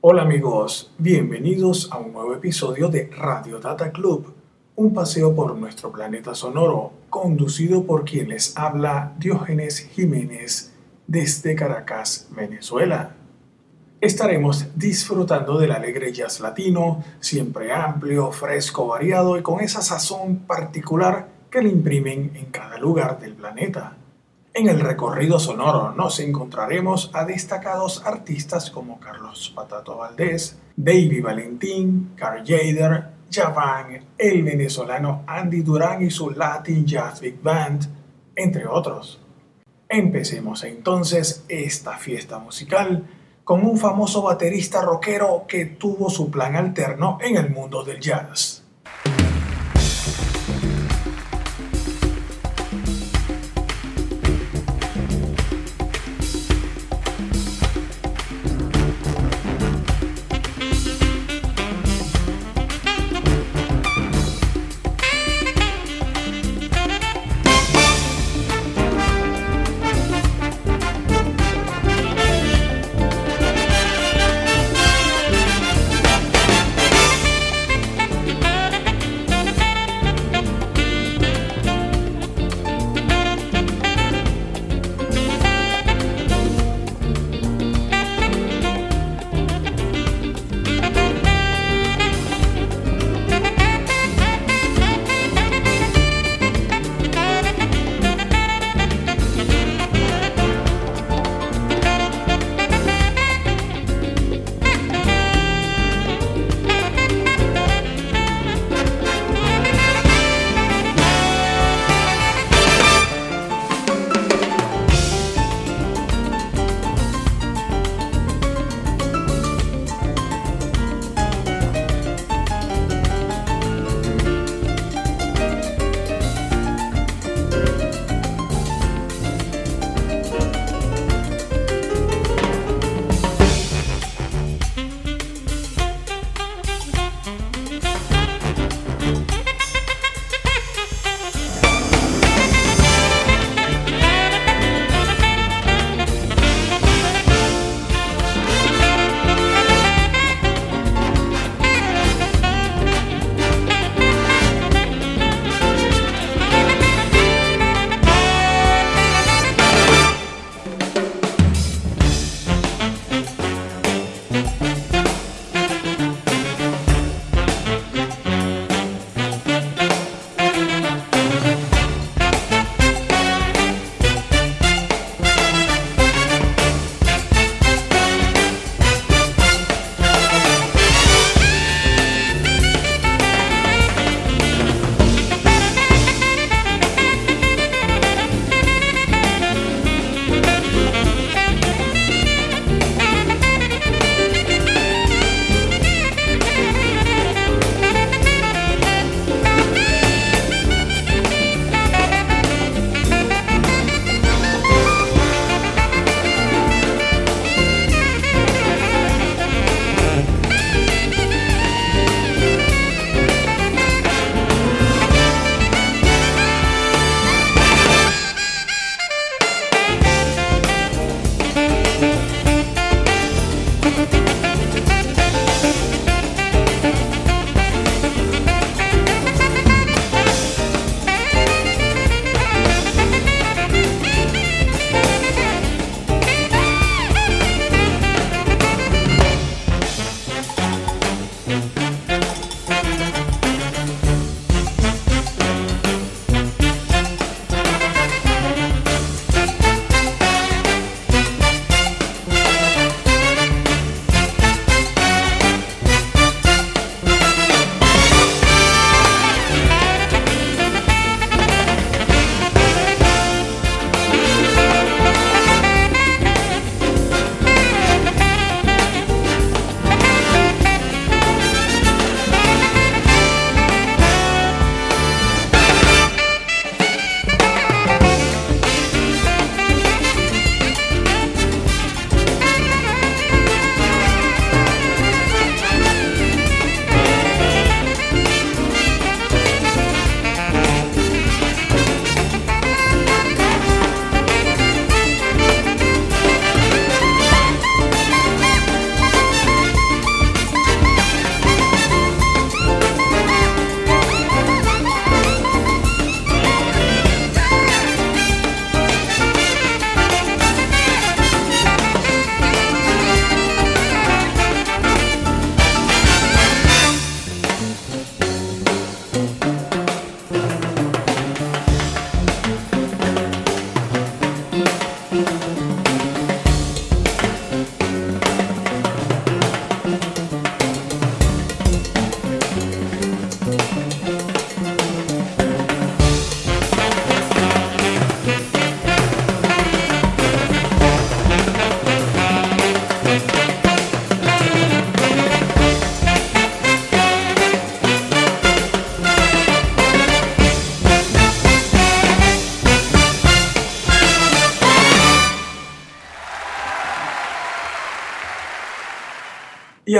Hola amigos, bienvenidos a un nuevo episodio de Radio Data Club, un paseo por nuestro planeta sonoro, conducido por quien les habla Diógenes Jiménez desde Caracas, Venezuela. Estaremos disfrutando del alegre jazz latino, siempre amplio, fresco, variado y con esa sazón particular que le imprimen en cada lugar del planeta. En el recorrido sonoro nos encontraremos a destacados artistas como Carlos Patato Valdés, Davey Valentín, Carl Jader, Javan, el venezolano Andy Durán y su Latin Jazz Big Band, entre otros. Empecemos entonces esta fiesta musical con un famoso baterista rockero que tuvo su plan alterno en el mundo del jazz.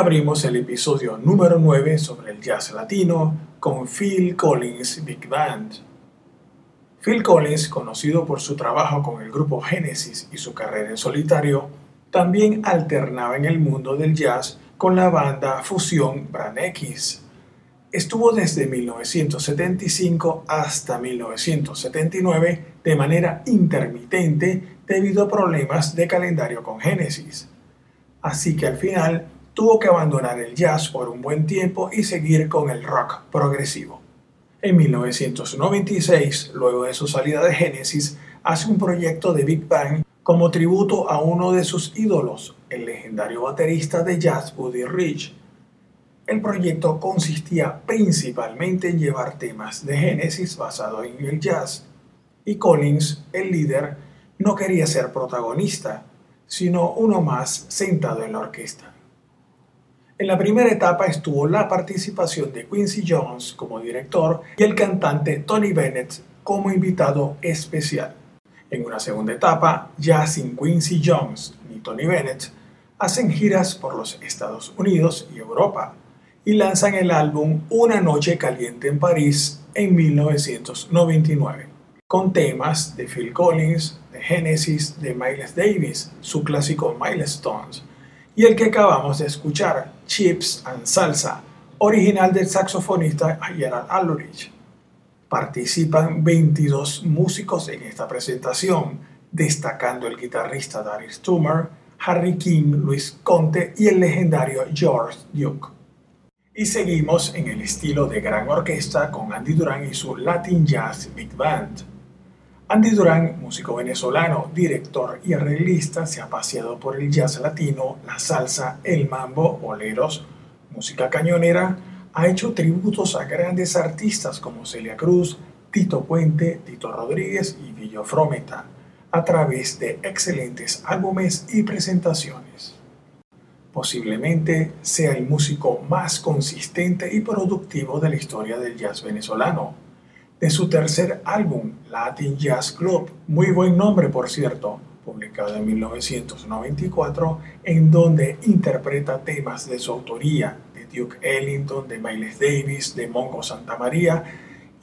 Abrimos el episodio número 9 sobre el jazz latino con Phil Collins Big Band. Phil Collins, conocido por su trabajo con el grupo Genesis y su carrera en solitario, también alternaba en el mundo del jazz con la banda fusión Brand X. Estuvo desde 1975 hasta 1979 de manera intermitente debido a problemas de calendario con Genesis. Así que al final tuvo que abandonar el jazz por un buen tiempo y seguir con el rock progresivo. En 1996, luego de su salida de Genesis, hace un proyecto de Big Bang como tributo a uno de sus ídolos, el legendario baterista de jazz Buddy Rich. El proyecto consistía principalmente en llevar temas de Genesis basados en el jazz, y Collins, el líder, no quería ser protagonista, sino uno más sentado en la orquesta. En la primera etapa estuvo la participación de Quincy Jones como director y el cantante Tony Bennett como invitado especial. En una segunda etapa, ya sin Quincy Jones ni Tony Bennett, hacen giras por los Estados Unidos y Europa y lanzan el álbum Una Noche Caliente en París en 1999, con temas de Phil Collins, de Genesis, de Miles Davis, su clásico Milestones, y el que acabamos de escuchar, Chips and Salsa, original del saxofonista Gerald Ulrich. Participan 22 músicos en esta presentación, destacando el guitarrista Darius Stummer, Harry King, Luis Conte y el legendario George Duke. Y seguimos en el estilo de gran orquesta con Andy Duran y su Latin Jazz Big Band. Andy Durán, músico venezolano, director y arreglista, se ha paseado por el jazz latino, la salsa, el mambo, boleros, música cañonera, ha hecho tributos a grandes artistas como Celia Cruz, Tito Puente, Tito Rodríguez y Villo Frometa, a través de excelentes álbumes y presentaciones. Posiblemente sea el músico más consistente y productivo de la historia del jazz venezolano de su tercer álbum, Latin Jazz Club, muy buen nombre por cierto, publicado en 1994, en donde interpreta temas de su autoría, de Duke Ellington, de Miles Davis, de Mongo Santa María,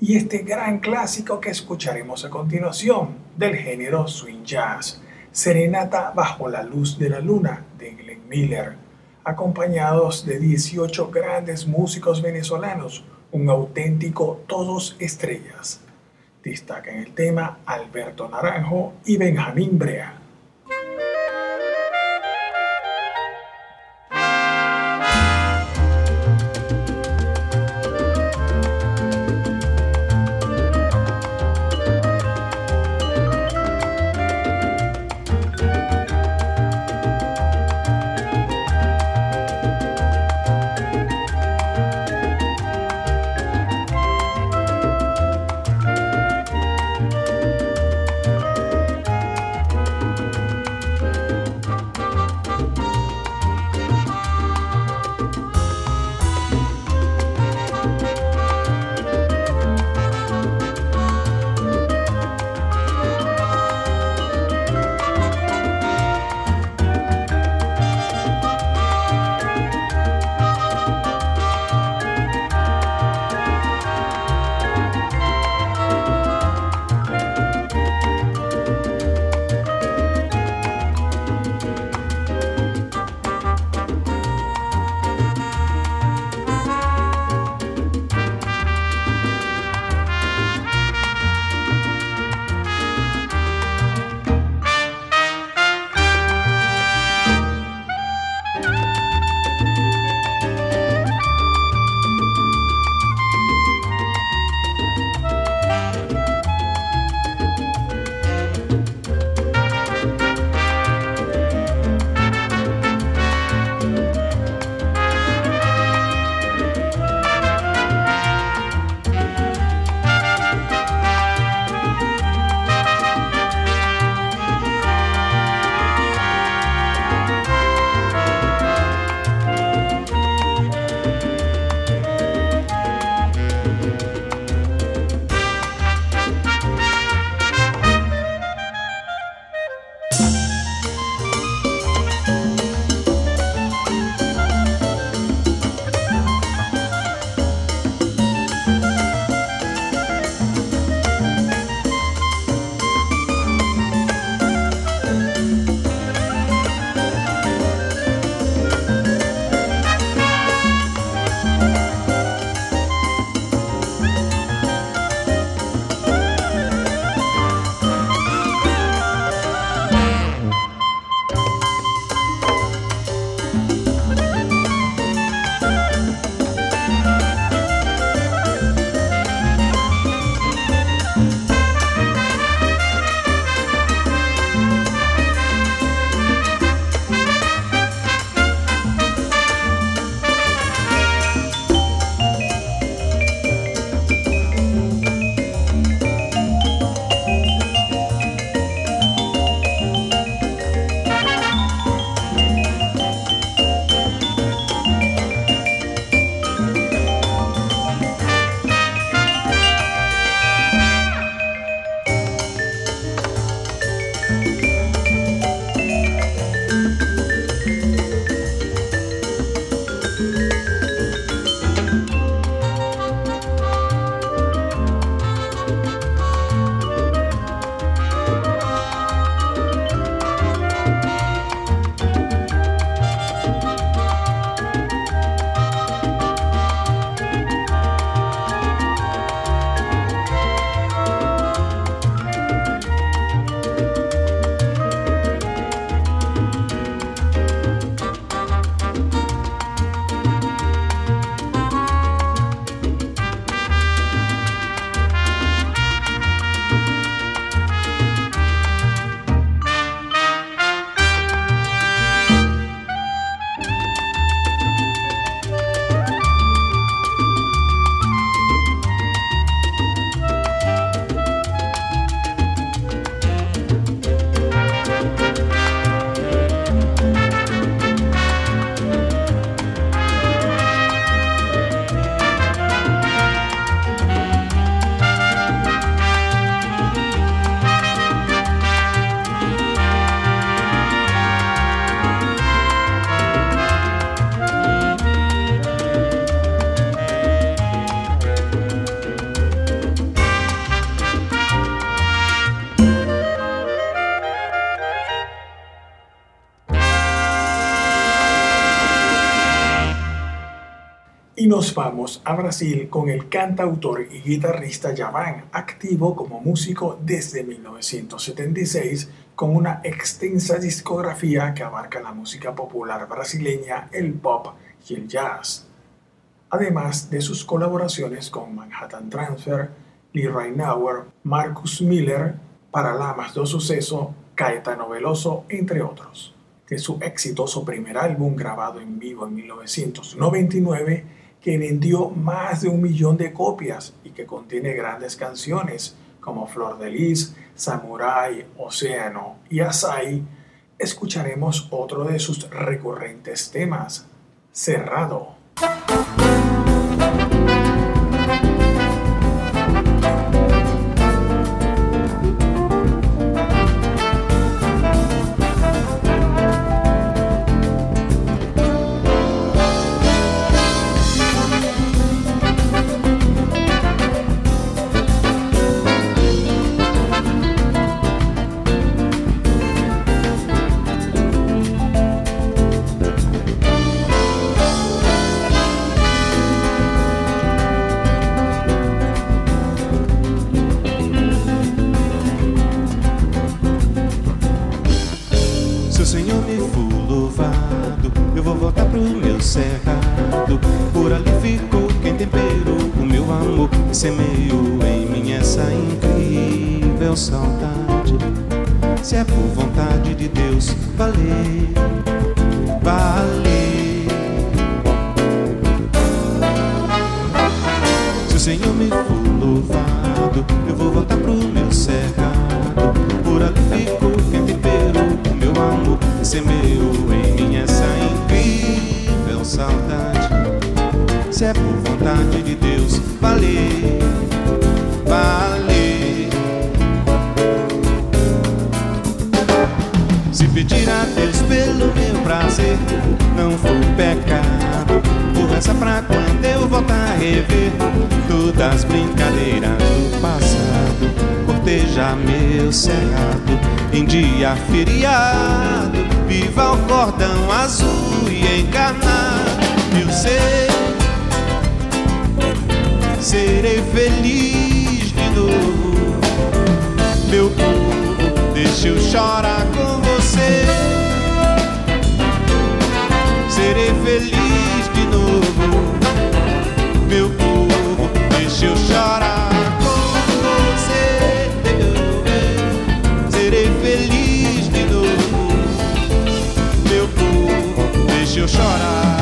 y este gran clásico que escucharemos a continuación, del género swing jazz, Serenata bajo la luz de la luna, de Glenn Miller, acompañados de 18 grandes músicos venezolanos, un auténtico todos estrellas. Destacan el tema Alberto Naranjo y Benjamín Brea. Nos vamos a Brasil con el cantautor y guitarrista Javan, activo como músico desde 1976, con una extensa discografía que abarca la música popular brasileña, el pop y el jazz. Además de sus colaboraciones con Manhattan Transfer, Lee Reinauer, Marcus Miller, Paralamas do Suceso, Caetano Veloso, entre otros. De su exitoso primer álbum grabado en vivo en 1999, que vendió más de un millón de copias y que contiene grandes canciones como Flor de Lis, Samurai, Océano y Asai, escucharemos otro de sus recurrentes temas, Cerrado. rever todas as brincadeiras do passado. corteja meu cerrado em dia feriado. Viva o cordão azul e encarnado. Eu sei, serei feliz de novo. Meu povo, deixa eu chorar com você. Serei feliz de novo meu povo, deixa eu chorar com você, meu bem, serei feliz de novo, meu povo, deixa eu chorar.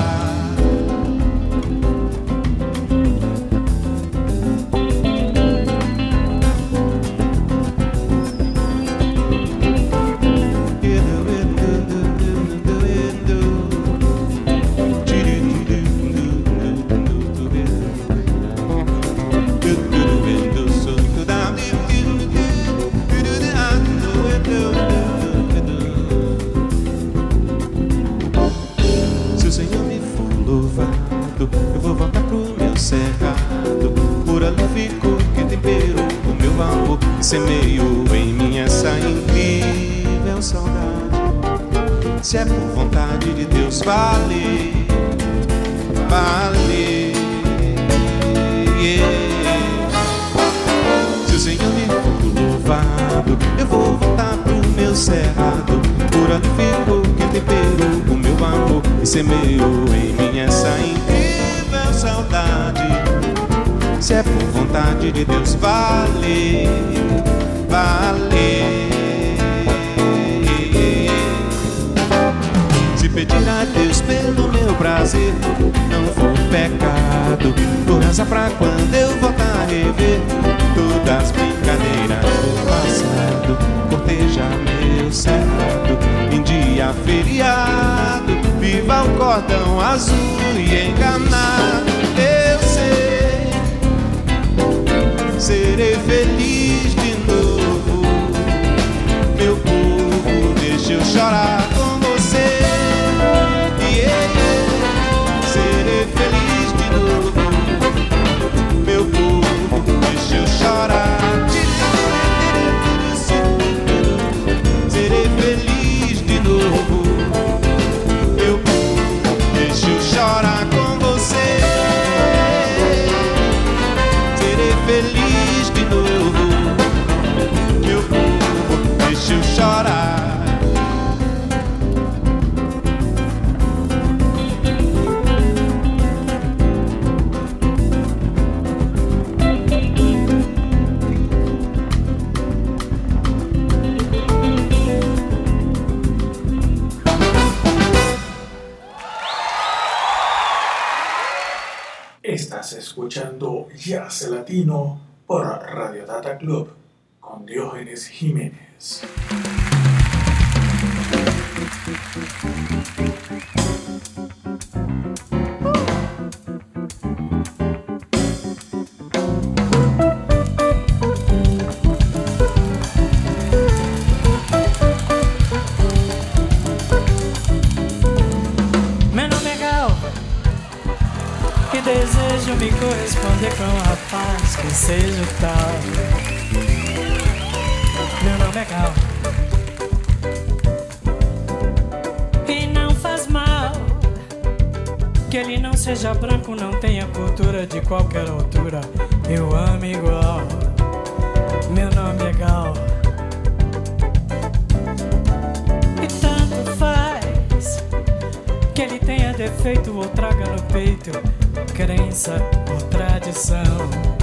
ficou que temperou o meu amor e semeou em mim essa incrível saudade. Se é por vontade de Deus, vale, vale. Yeah. Se o Senhor me for louvado, eu vou voltar pro meu cerrado. Por ali ficou que temperou o meu amor e semeou em mim essa incrível saudade. Se é por vontade de Deus, vale, vale. Se pedir a Deus pelo meu prazer, não for pecado. Corrança pra quando eu voltar a rever todas as brincadeiras do passado. Corteja meu certo em dia feriado. Viva o cordão azul e enganar. chorar. Jazz Latino por Radio Data Club con Diógenes Jiménez. Seja tal. Meu nome é Gal. E não faz mal que ele não seja branco, não tenha cultura de qualquer altura. Eu amo igual. Meu nome é Gal. E tanto faz que ele tenha defeito ou traga no peito crença ou tradição.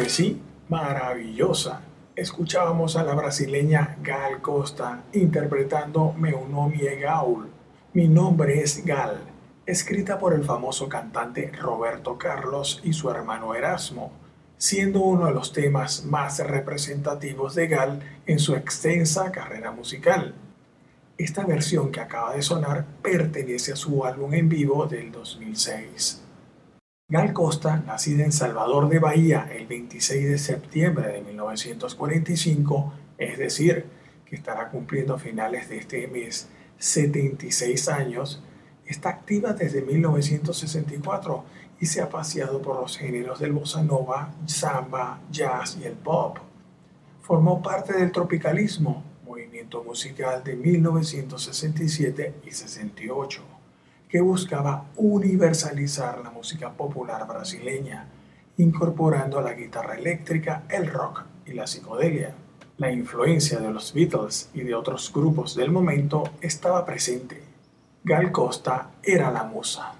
Pues sí, maravillosa. Escuchábamos a la brasileña Gal Costa interpretando Meu nome é Gaul. Mi nombre es Gal, escrita por el famoso cantante Roberto Carlos y su hermano Erasmo, siendo uno de los temas más representativos de Gal en su extensa carrera musical. Esta versión que acaba de sonar pertenece a su álbum en vivo del 2006. Gal Costa, nacida en Salvador de Bahía el 26 de septiembre de 1945, Es decir, que estará cumpliendo finales de este mes 76 años, está activa desde 1964 y se ha paseado por los géneros del bossa nova, samba, jazz y el pop. Formó parte del tropicalismo, movimiento musical de 1967 y 68, que buscaba universalizar la música popular brasileña, incorporando la guitarra eléctrica, el rock y la psicodelia. La influencia de los Beatles y de otros grupos del momento estaba presente. Gal Costa era la musa.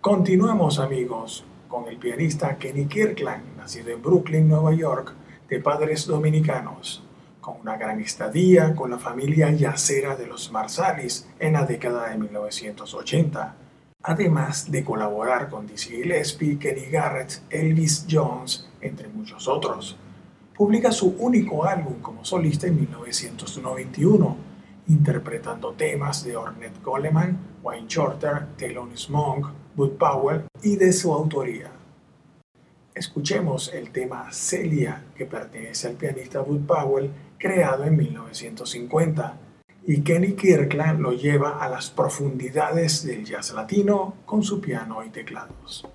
Continuamos amigos con el pianista Kenny Kirkland, nacido en Brooklyn, Nueva York, de padres dominicanos con una gran estadía con la familia yacera de los Marsalis en la década de 1980, además de colaborar con Dizzy Gillespie, Kenny Garrett, Elvis Jones, entre muchos otros. Publica su único álbum como solista en 1991, interpretando temas de Ornette Coleman, Wayne Shorter, Thelonious Monk, Bud Powell y de su autoría. Escuchemos el tema Celia, que pertenece al pianista Bud Powell creado en 1950, y Kenny Kirkland lo lleva a las profundidades del jazz latino con su piano y teclados.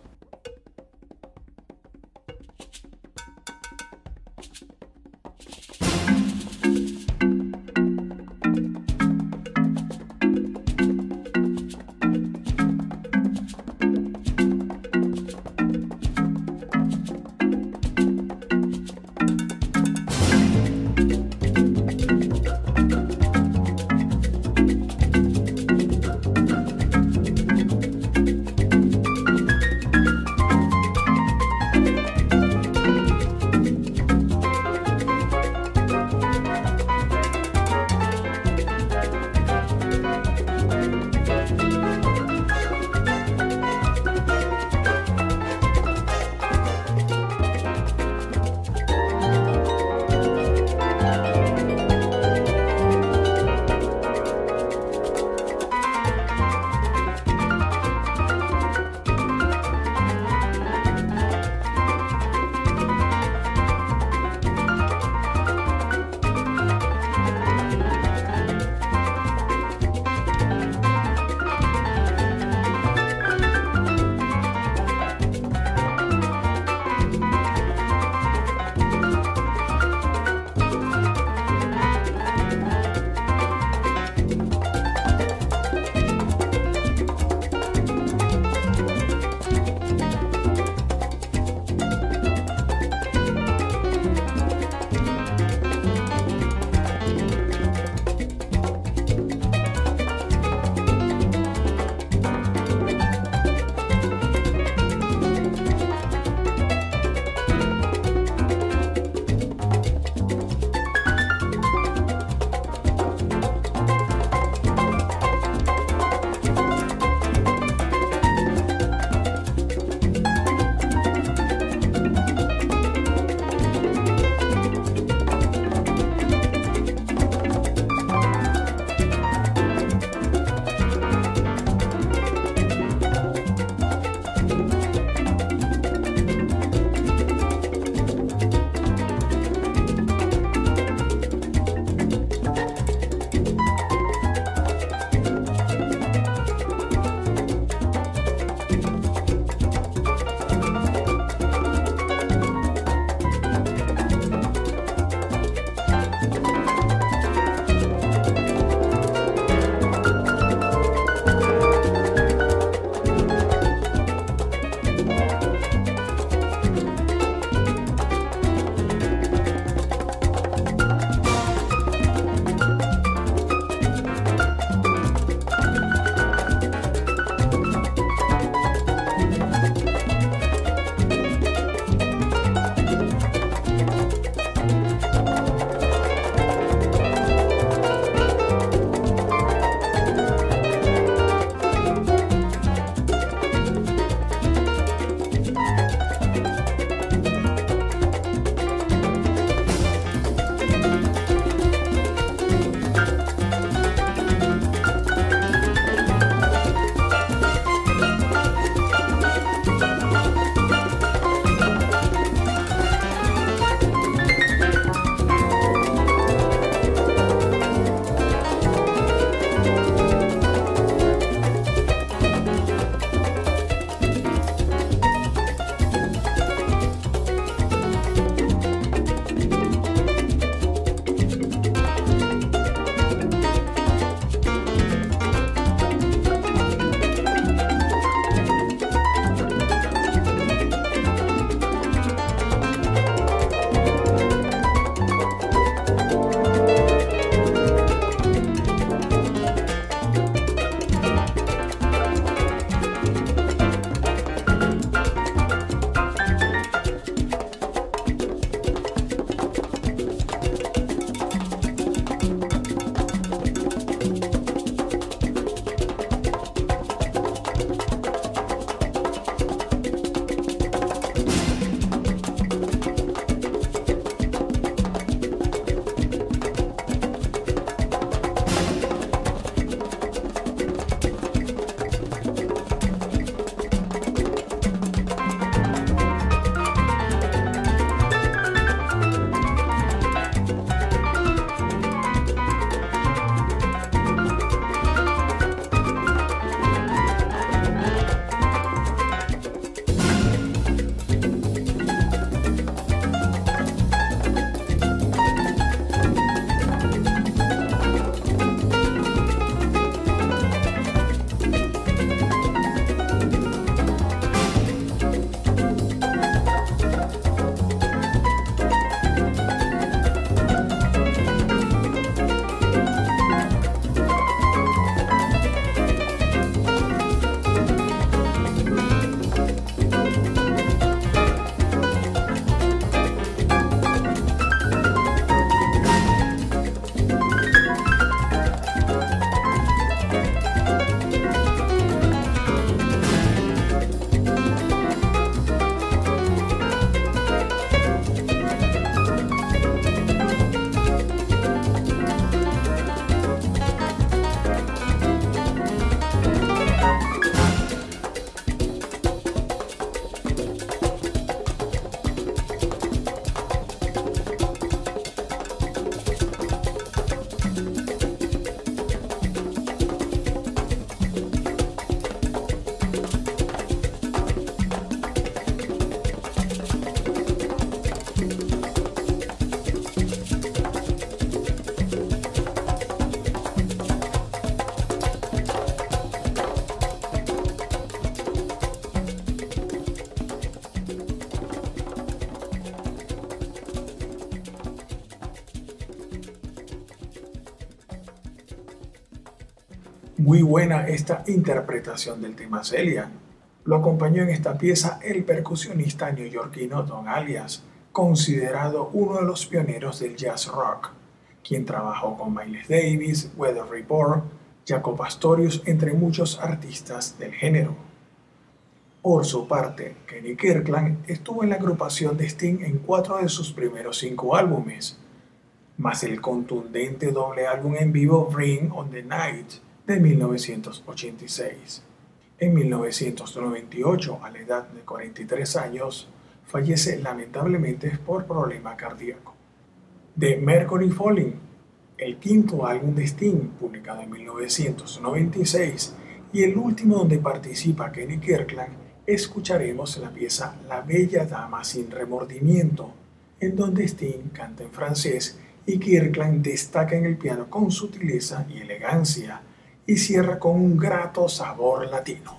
Buena esta interpretación del tema Celia. Lo acompañó en esta pieza el percusionista neoyorquino Don Alias, considerado uno de los pioneros del jazz rock, quien trabajó con Miles Davis, Weather Report, Jaco Pastorius, entre muchos artistas del género. Por su parte, Kenny Kirkland estuvo en la agrupación de Sting en cuatro de sus primeros cinco álbumes, más el contundente doble álbum en vivo Ring on the Night de 1986. En 1998, a la edad de 43 años, fallece lamentablemente por problema cardíaco. The Mercury Falling, el quinto álbum de Sting, publicado en 1996, y el último donde participa Kenny Kirkland, escucharemos la pieza La Bella Dama sin Remordimiento, en donde Sting canta en francés y Kirkland destaca en el piano con sutileza y elegancia y cierra con un grato sabor latino.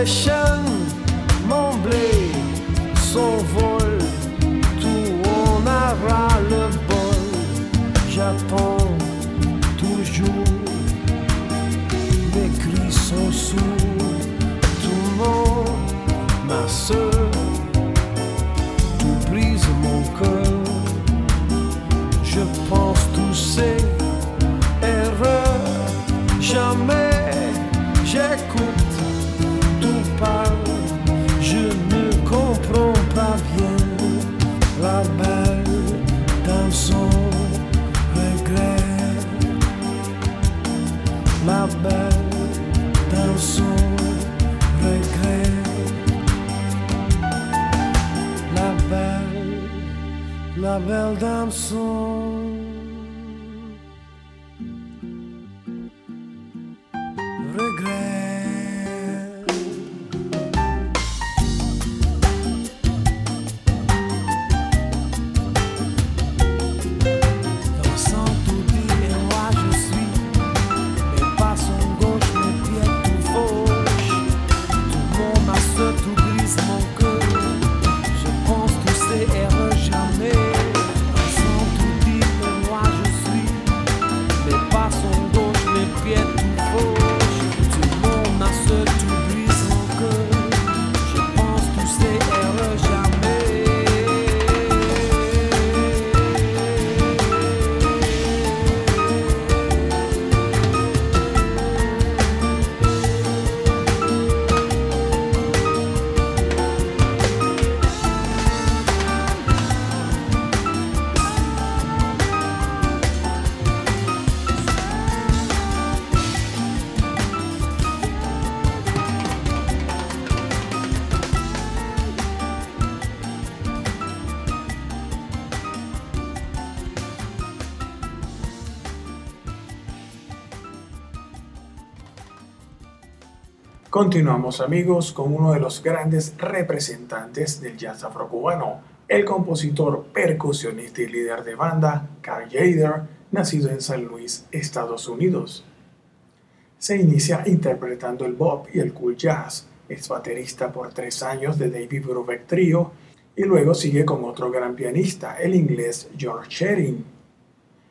worship. da beldam soon. Continuamos amigos con uno de los grandes representantes del jazz afrocubano, el compositor, percusionista y líder de banda, Carl Jader, nacido en San Luis, Estados Unidos. Se inicia interpretando el bop y el cool jazz, es baterista por tres años de David Brubeck Trio y luego sigue con otro gran pianista, el inglés George Shearing.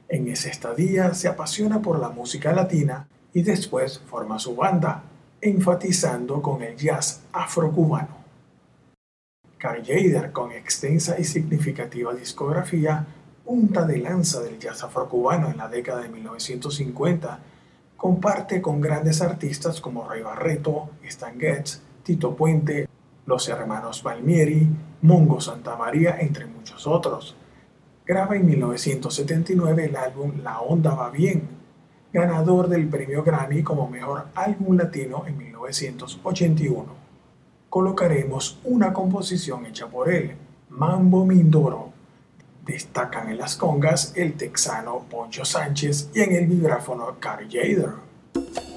En esa estadía se apasiona por la música latina y después forma su banda, enfatizando con el jazz afrocubano. Carl Jader, con extensa y significativa discografía, punta de lanza del jazz afrocubano en la década de 1950, comparte con grandes artistas como Ray Barreto, Stan Getz, Tito Puente, los hermanos Palmieri, Mongo Santa María, entre muchos otros. Graba en 1979 el álbum La Onda Va Bien, ganador del premio Grammy como mejor álbum latino en 1981. Colocaremos una composición hecha por él, Mambo Mindoro. Destacan en las congas el texano Poncho Sánchez y en el vibráfono Carl Jader.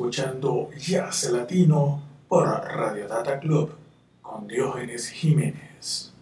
Escuchando Jazz Latino por Radio Data Club. con Diógenes Jiménez.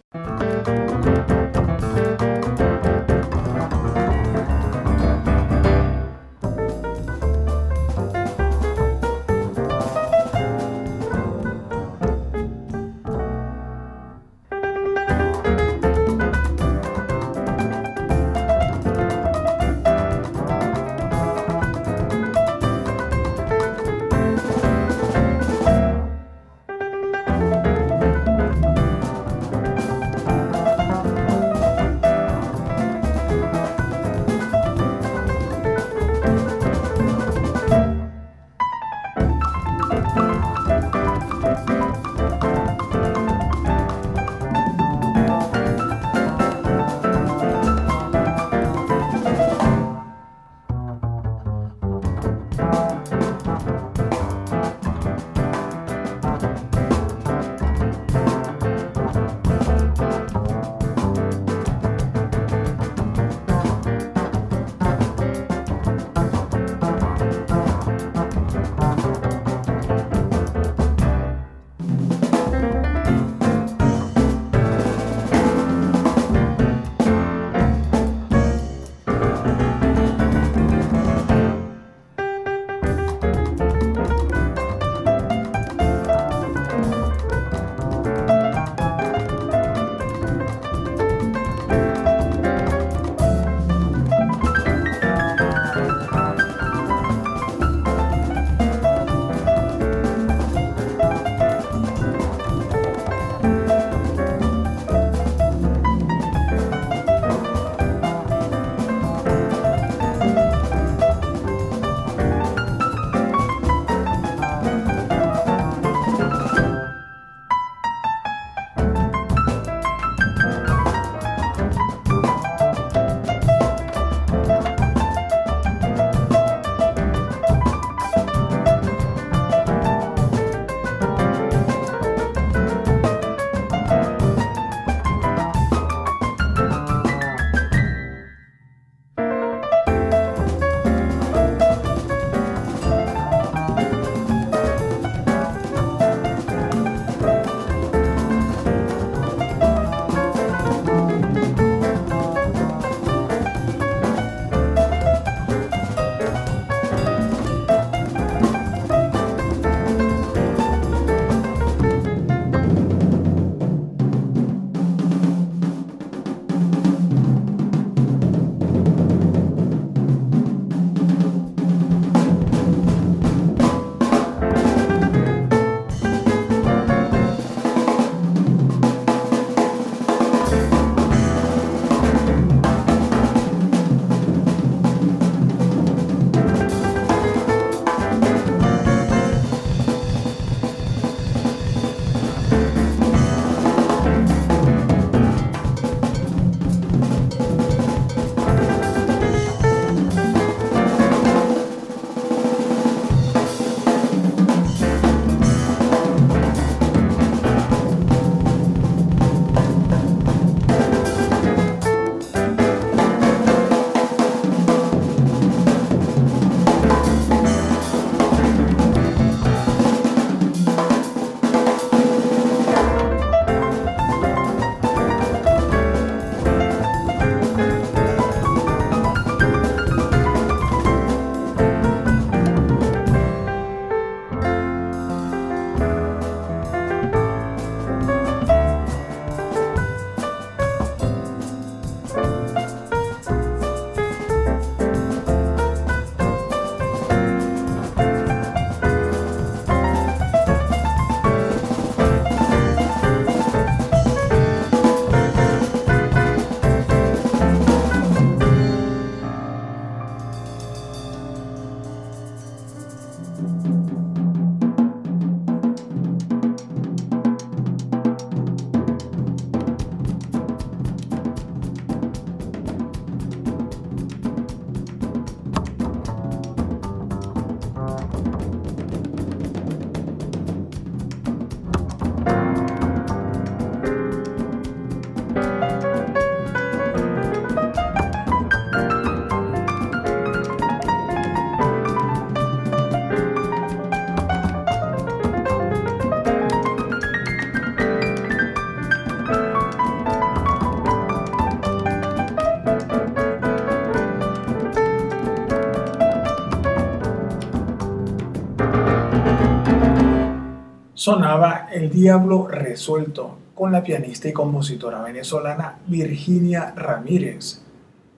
Sonaba El Diablo Resuelto con la pianista y compositora venezolana Virginia Ramírez.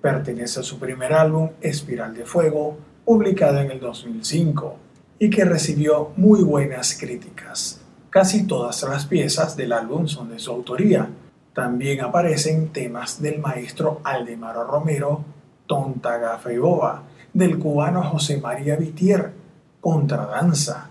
Pertenece a su primer álbum Espiral de Fuego, publicado en el 2005, y que recibió muy buenas críticas. Casi todas las piezas del álbum son de su autoría. También aparecen temas del maestro Aldemaro Romero, Tonta y Boba, del cubano José María Vitier, Contradanza,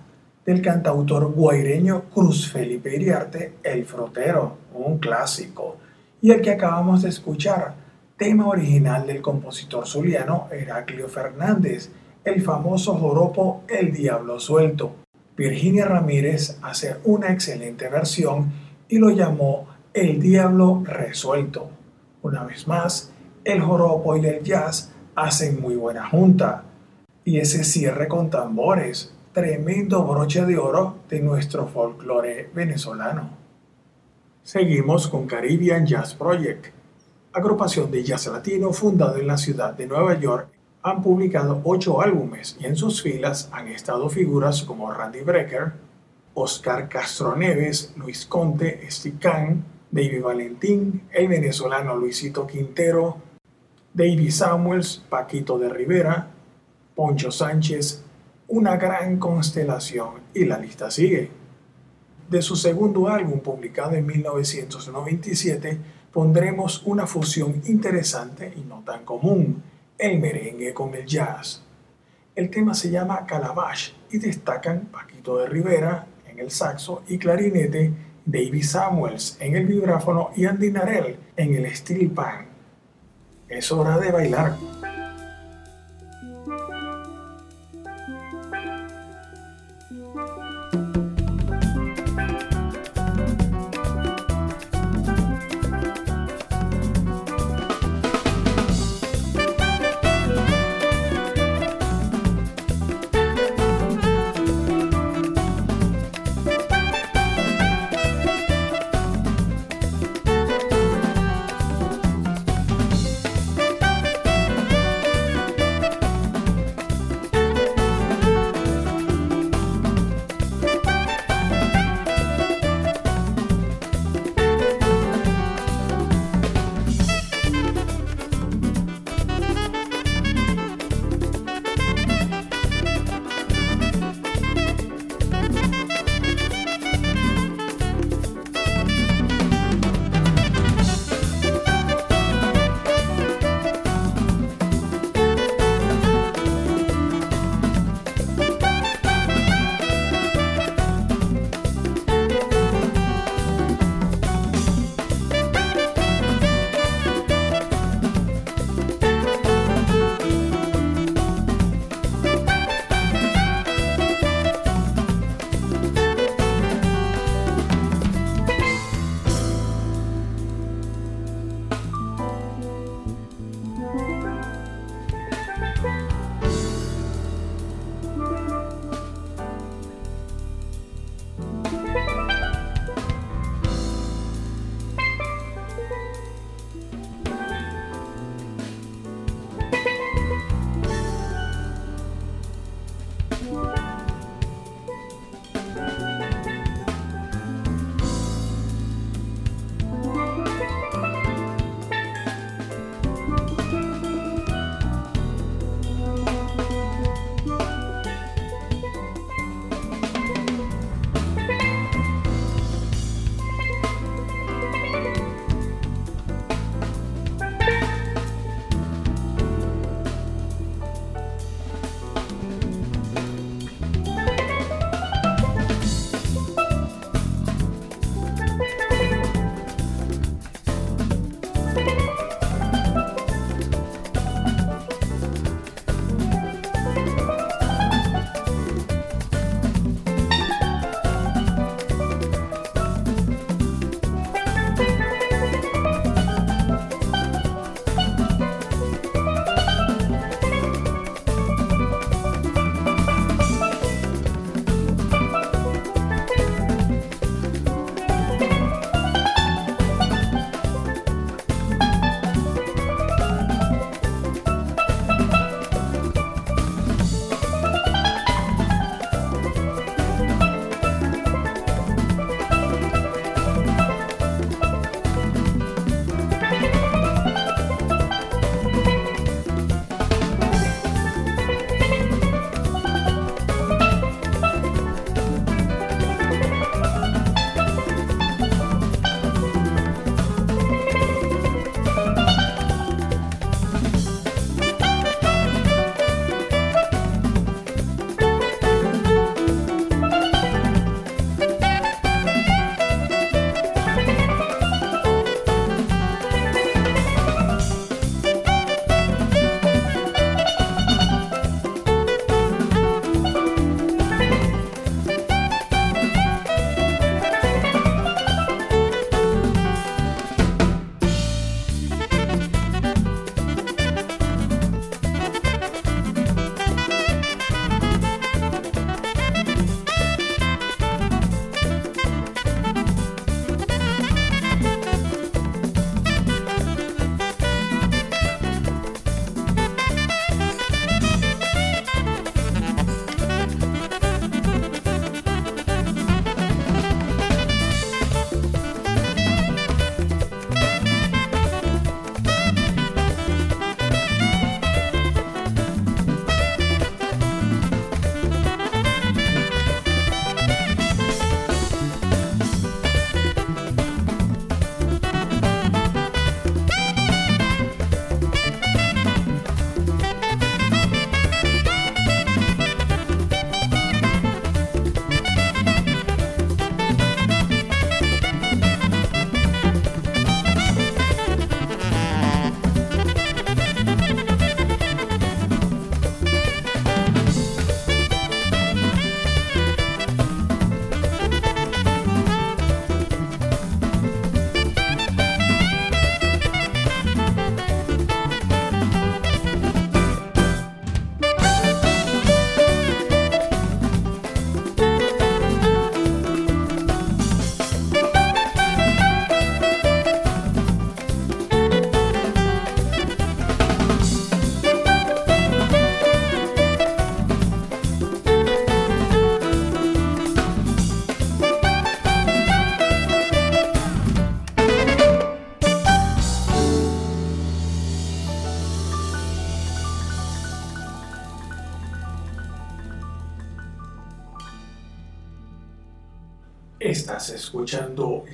del cantautor guaireño Cruz Felipe Iriarte, El Frotero, un clásico, y el que acabamos de escuchar, tema original del compositor zuliano Heraclio Fernández, el famoso joropo El Diablo Suelto. Virginia Ramírez hace una excelente versión y lo llamó El Diablo Resuelto. Una vez más, el joropo y el jazz hacen muy buena junta. Y ese cierre con tambores, tremendo broche de oro de nuestro folclore venezolano. Seguimos con Caribbean Jazz Project, agrupación de jazz latino fundada en la ciudad de Nueva York. Han publicado ocho álbumes y en sus filas han estado figuras como Randy Brecker, Oscar Castro Neves, Luis Conte, Esticán, David Valentín, el venezolano Luisito Quintero, David Samuels, Paquito de Rivera, Poncho Sánchez, una gran constelación y la lista sigue. De su segundo álbum publicado en 1997 pondremos una fusión interesante y no tan común, el merengue con el jazz. El tema se llama Calabash y destacan Paquito de Rivera en el saxo y clarinete, David Samuels en el vibráfono y Andy Narell en el steel pan. Es hora de bailar.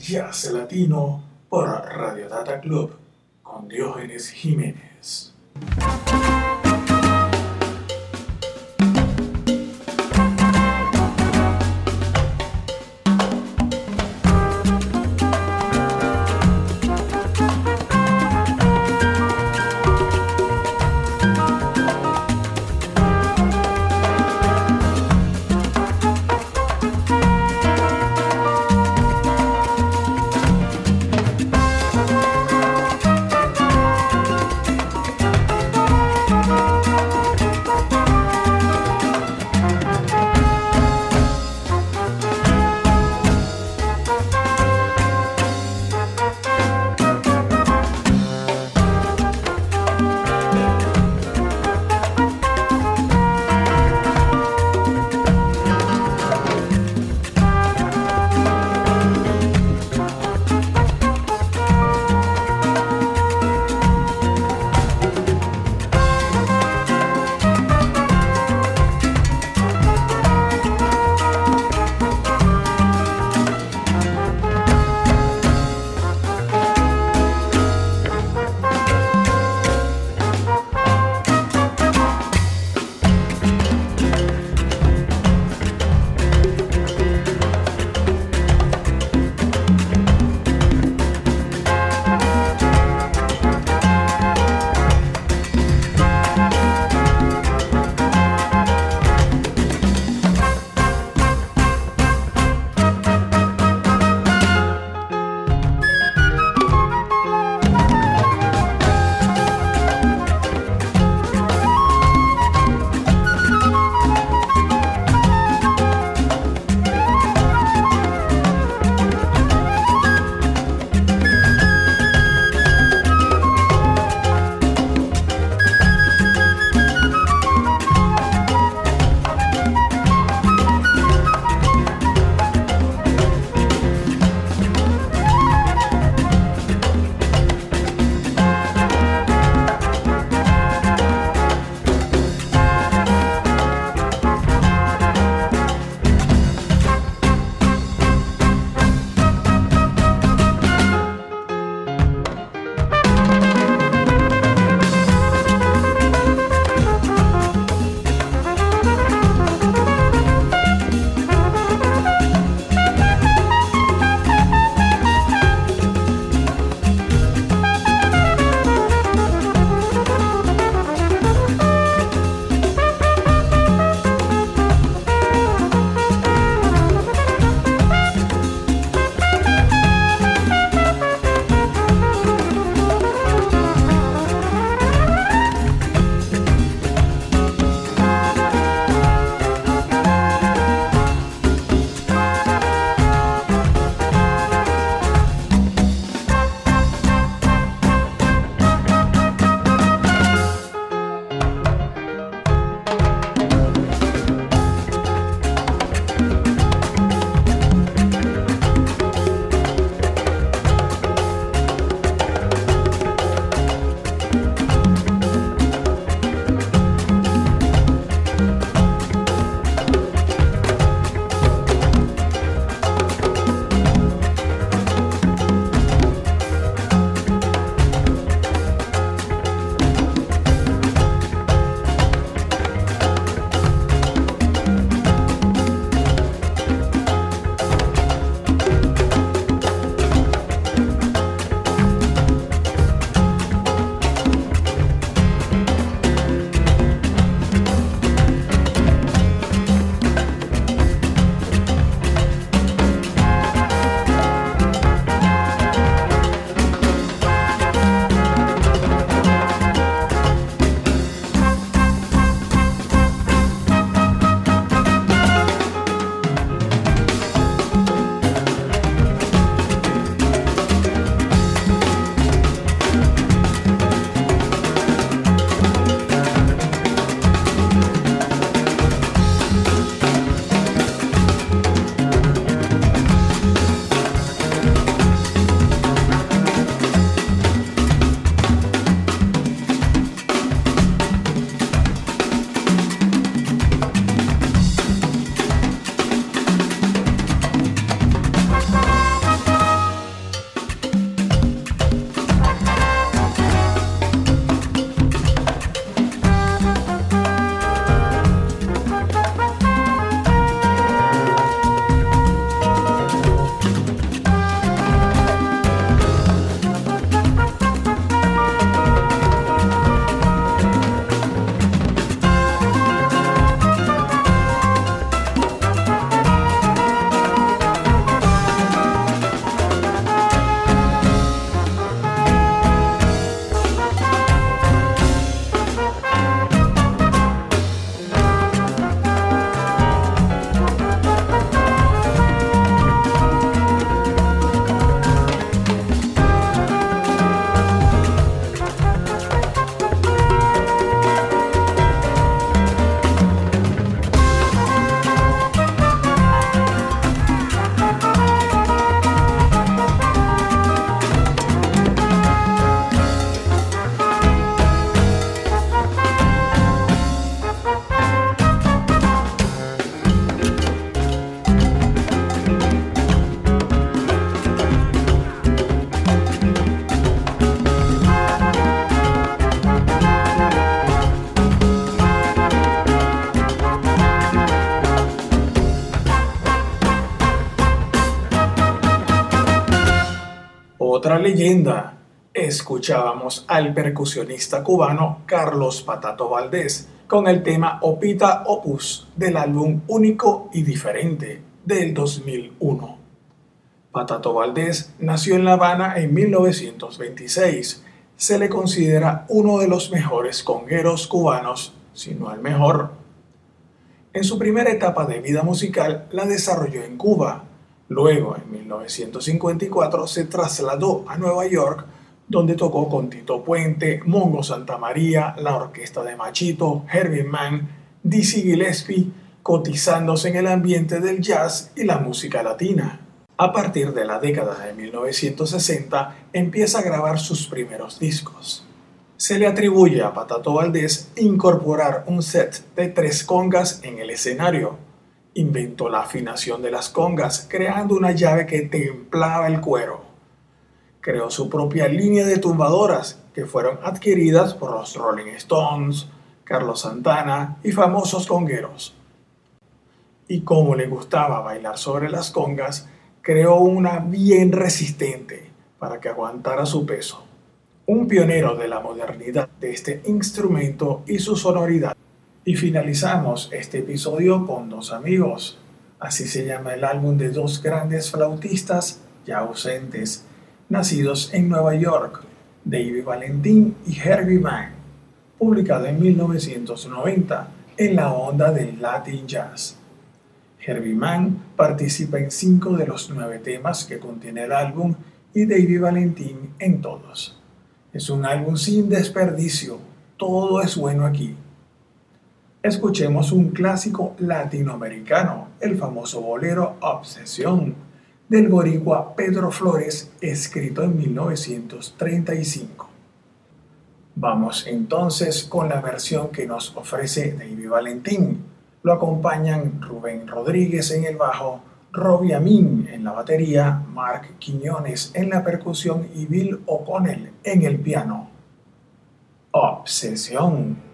Jazz Latino por Radio Data Club con Diógenes Jiménez. Leyenda. Escuchábamos al percusionista cubano Carlos Patato Valdés con el tema Opita Opus del álbum Único y Diferente del 2001. Patato Valdés nació en La Habana en 1926. Se le considera uno de los mejores congueros cubanos, si no el mejor. En su primera etapa de vida musical la desarrolló en Cuba. Luego, en 1954, se trasladó a Nueva York donde tocó con Tito Puente, Mongo Santa María, la orquesta de Machito, Herbie Mann, Dizzy Gillespie, cotizándose en el ambiente del jazz y la música latina. A partir de la década de 1960 empieza a grabar sus primeros discos. Se le atribuye a Patato Valdés incorporar un set de tres congas en el escenario. Inventó la afinación de las congas creando una llave que templaba el cuero creó su propia línea de tumbadoras que fueron adquiridas por los Rolling Stones, Carlos Santana y famosos congueros. Y como le gustaba bailar sobre las congas, creó una bien resistente para que aguantara su peso. Un pionero de la modernidad de este instrumento y su sonoridad. Y finalizamos este episodio con dos amigos. Así se llama el álbum de dos grandes flautistas ya ausentes nacidos en Nueva York, David Valentín y Herbie Mann, publicado en 1990 en la onda del Latin Jazz. Herbie Mann participa en cinco de los nueve temas que contiene el álbum y David Valentín en todos. Es un álbum sin desperdicio, todo es bueno aquí. Escuchemos un clásico latinoamericano, el famoso bolero Obsesión del boricua Pedro Flores, escrito en 1935. Vamos entonces con la versión que nos ofrece David Valentín. Lo acompañan Rubén Rodríguez en el bajo, Robbie Amin en la batería, Mark Quiñones en la percusión y Bill O'Connell en el piano. Obsesión.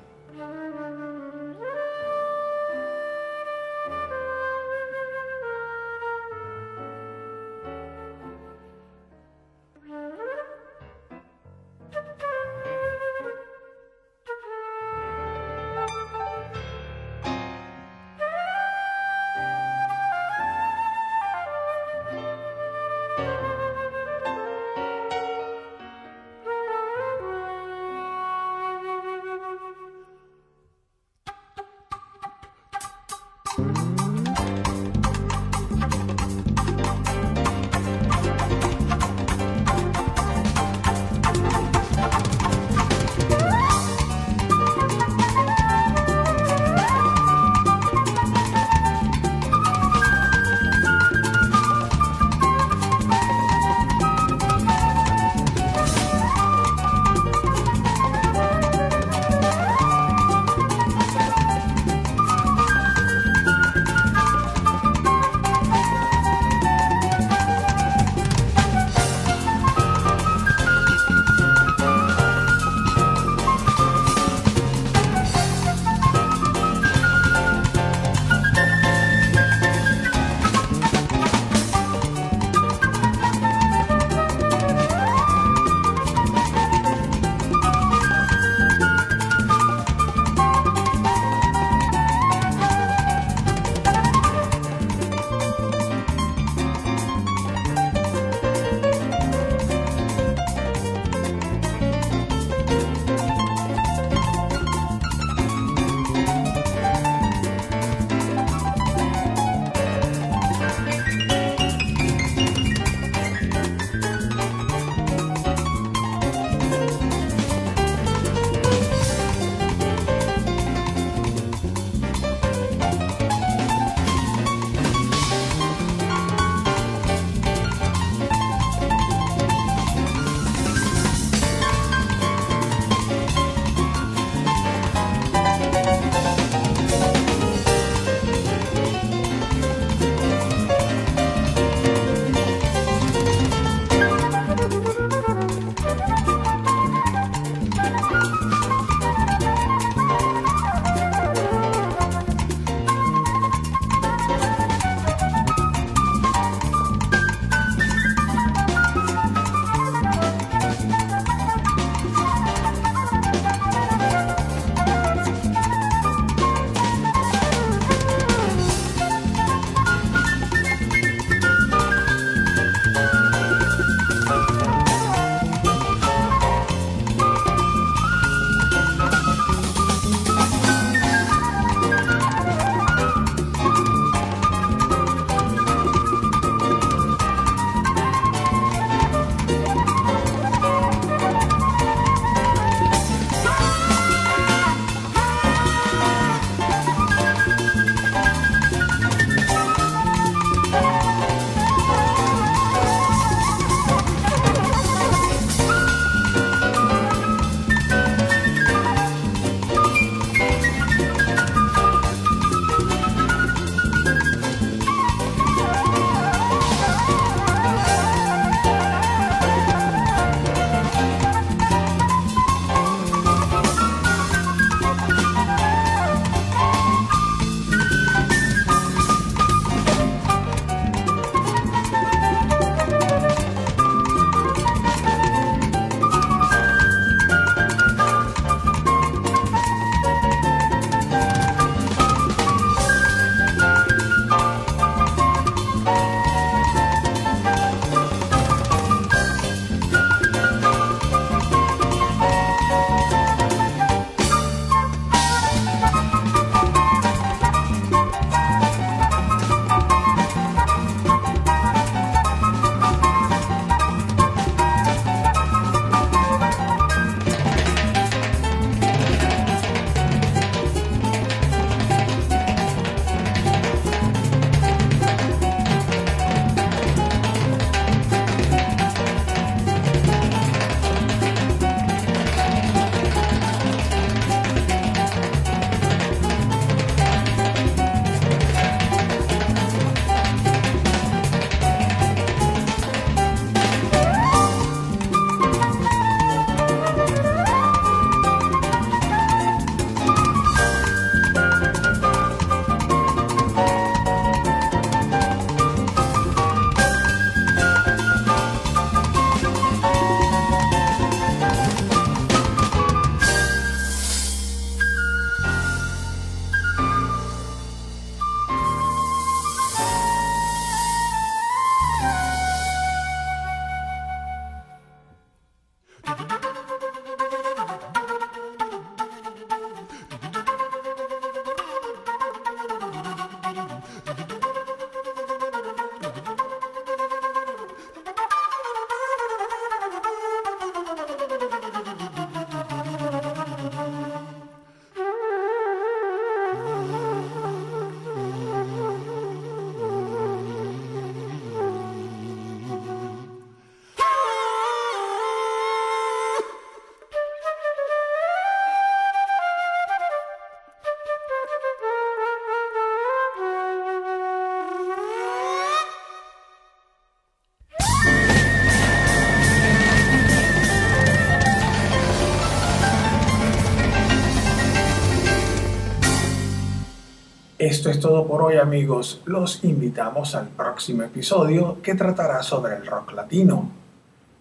Esto es todo por hoy amigos, los invitamos al próximo episodio que tratará sobre el rock latino.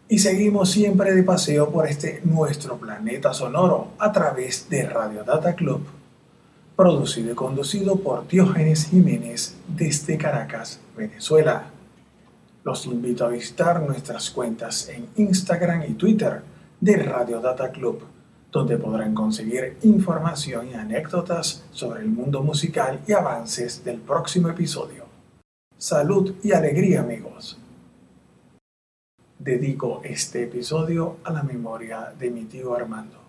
Y seguimos siempre de paseo por este nuestro planeta sonoro a través de Radio Data Club, producido y conducido por Diógenes Jiménez desde Caracas, Venezuela. Los invito a visitar nuestras cuentas en Instagram y Twitter de Radio Data Club donde podrán conseguir información y anécdotas sobre el mundo musical y avances del próximo episodio. Salud y alegría amigos. Dedico este episodio a la memoria de mi tío Armando.